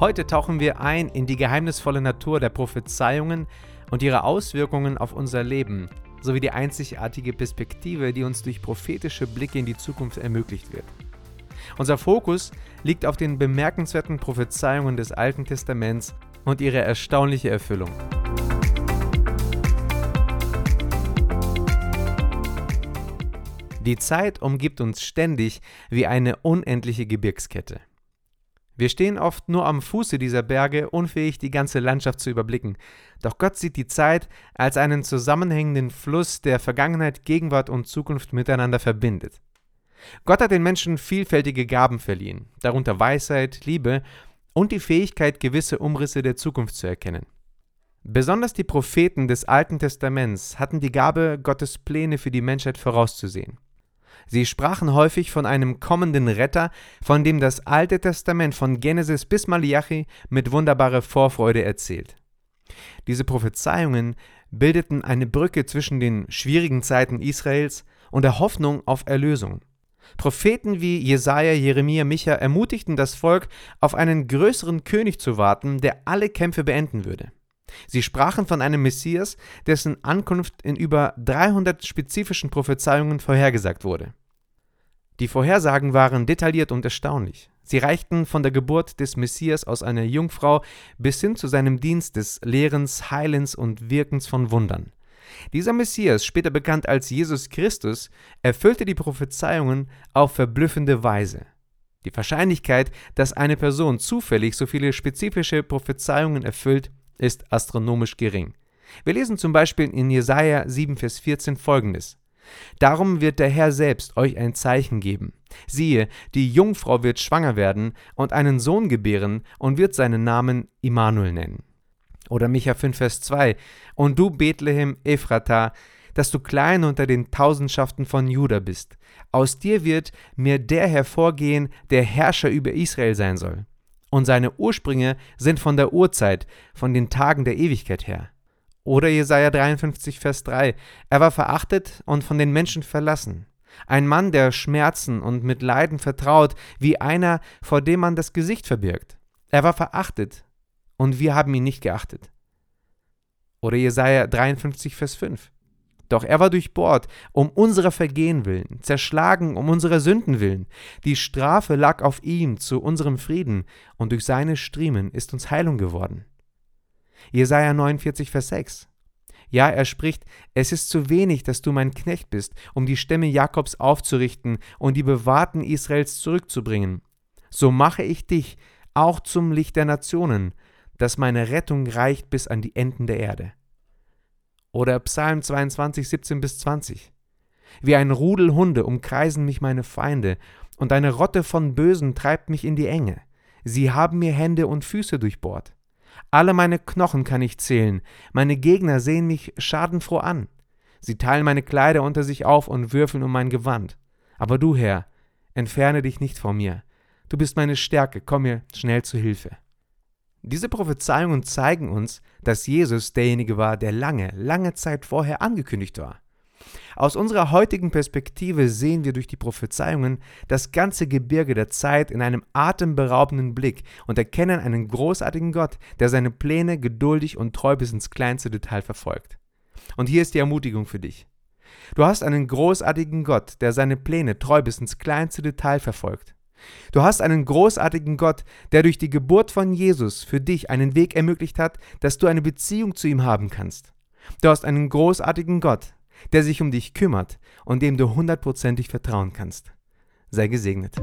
Heute tauchen wir ein in die geheimnisvolle Natur der Prophezeiungen und ihre Auswirkungen auf unser Leben, sowie die einzigartige Perspektive, die uns durch prophetische Blicke in die Zukunft ermöglicht wird. Unser Fokus liegt auf den bemerkenswerten Prophezeiungen des Alten Testaments und ihre erstaunliche Erfüllung. Die Zeit umgibt uns ständig wie eine unendliche Gebirgskette. Wir stehen oft nur am Fuße dieser Berge, unfähig, die ganze Landschaft zu überblicken. Doch Gott sieht die Zeit als einen zusammenhängenden Fluss, der Vergangenheit, Gegenwart und Zukunft miteinander verbindet. Gott hat den Menschen vielfältige Gaben verliehen, darunter Weisheit, Liebe und die Fähigkeit, gewisse Umrisse der Zukunft zu erkennen. Besonders die Propheten des Alten Testaments hatten die Gabe, Gottes Pläne für die Menschheit vorauszusehen. Sie sprachen häufig von einem kommenden Retter, von dem das Alte Testament von Genesis bis Malachi mit wunderbarer Vorfreude erzählt. Diese Prophezeiungen bildeten eine Brücke zwischen den schwierigen Zeiten Israels und der Hoffnung auf Erlösung. Propheten wie Jesaja, Jeremia, Micha ermutigten das Volk, auf einen größeren König zu warten, der alle Kämpfe beenden würde. Sie sprachen von einem Messias, dessen Ankunft in über 300 spezifischen Prophezeiungen vorhergesagt wurde. Die Vorhersagen waren detailliert und erstaunlich. Sie reichten von der Geburt des Messias aus einer Jungfrau bis hin zu seinem Dienst des Lehrens, Heilens und Wirkens von Wundern. Dieser Messias, später bekannt als Jesus Christus, erfüllte die Prophezeiungen auf verblüffende Weise. Die Wahrscheinlichkeit, dass eine Person zufällig so viele spezifische Prophezeiungen erfüllt, ist astronomisch gering. Wir lesen zum Beispiel in Jesaja 7, Vers 14 folgendes: Darum wird der Herr selbst euch ein Zeichen geben. Siehe, die Jungfrau wird schwanger werden und einen Sohn gebären und wird seinen Namen Immanuel nennen. Oder Micha 5, Vers 2: Und du, Bethlehem Ephrata, dass du klein unter den Tausendschaften von Juda bist. Aus dir wird mir der hervorgehen, der Herrscher über Israel sein soll und seine Ursprünge sind von der Urzeit, von den Tagen der Ewigkeit her. Oder Jesaja 53, Vers 3. Er war verachtet und von den Menschen verlassen. Ein Mann, der Schmerzen und mit Leiden vertraut, wie einer, vor dem man das Gesicht verbirgt. Er war verachtet und wir haben ihn nicht geachtet. Oder Jesaja 53, Vers 5. Doch er war durchbohrt um unserer Vergehen willen, zerschlagen um unserer Sünden willen. Die Strafe lag auf ihm zu unserem Frieden, und durch seine Striemen ist uns Heilung geworden. Jesaja 49, Vers 6. Ja, er spricht: Es ist zu wenig, dass du mein Knecht bist, um die Stämme Jakobs aufzurichten und die Bewahrten Israels zurückzubringen. So mache ich dich auch zum Licht der Nationen, dass meine Rettung reicht bis an die Enden der Erde. Oder Psalm 22, 17 bis 20. Wie ein Rudel Hunde umkreisen mich meine Feinde, und eine Rotte von Bösen treibt mich in die Enge. Sie haben mir Hände und Füße durchbohrt. Alle meine Knochen kann ich zählen, meine Gegner sehen mich schadenfroh an. Sie teilen meine Kleider unter sich auf und würfeln um mein Gewand. Aber du, Herr, entferne dich nicht vor mir. Du bist meine Stärke, komm mir schnell zu Hilfe. Diese Prophezeiungen zeigen uns, dass Jesus derjenige war, der lange, lange Zeit vorher angekündigt war. Aus unserer heutigen Perspektive sehen wir durch die Prophezeiungen das ganze Gebirge der Zeit in einem atemberaubenden Blick und erkennen einen großartigen Gott, der seine Pläne geduldig und treu bis ins kleinste Detail verfolgt. Und hier ist die Ermutigung für dich. Du hast einen großartigen Gott, der seine Pläne treu bis ins kleinste Detail verfolgt. Du hast einen großartigen Gott, der durch die Geburt von Jesus für dich einen Weg ermöglicht hat, dass du eine Beziehung zu ihm haben kannst. Du hast einen großartigen Gott, der sich um dich kümmert und dem du hundertprozentig vertrauen kannst. Sei gesegnet.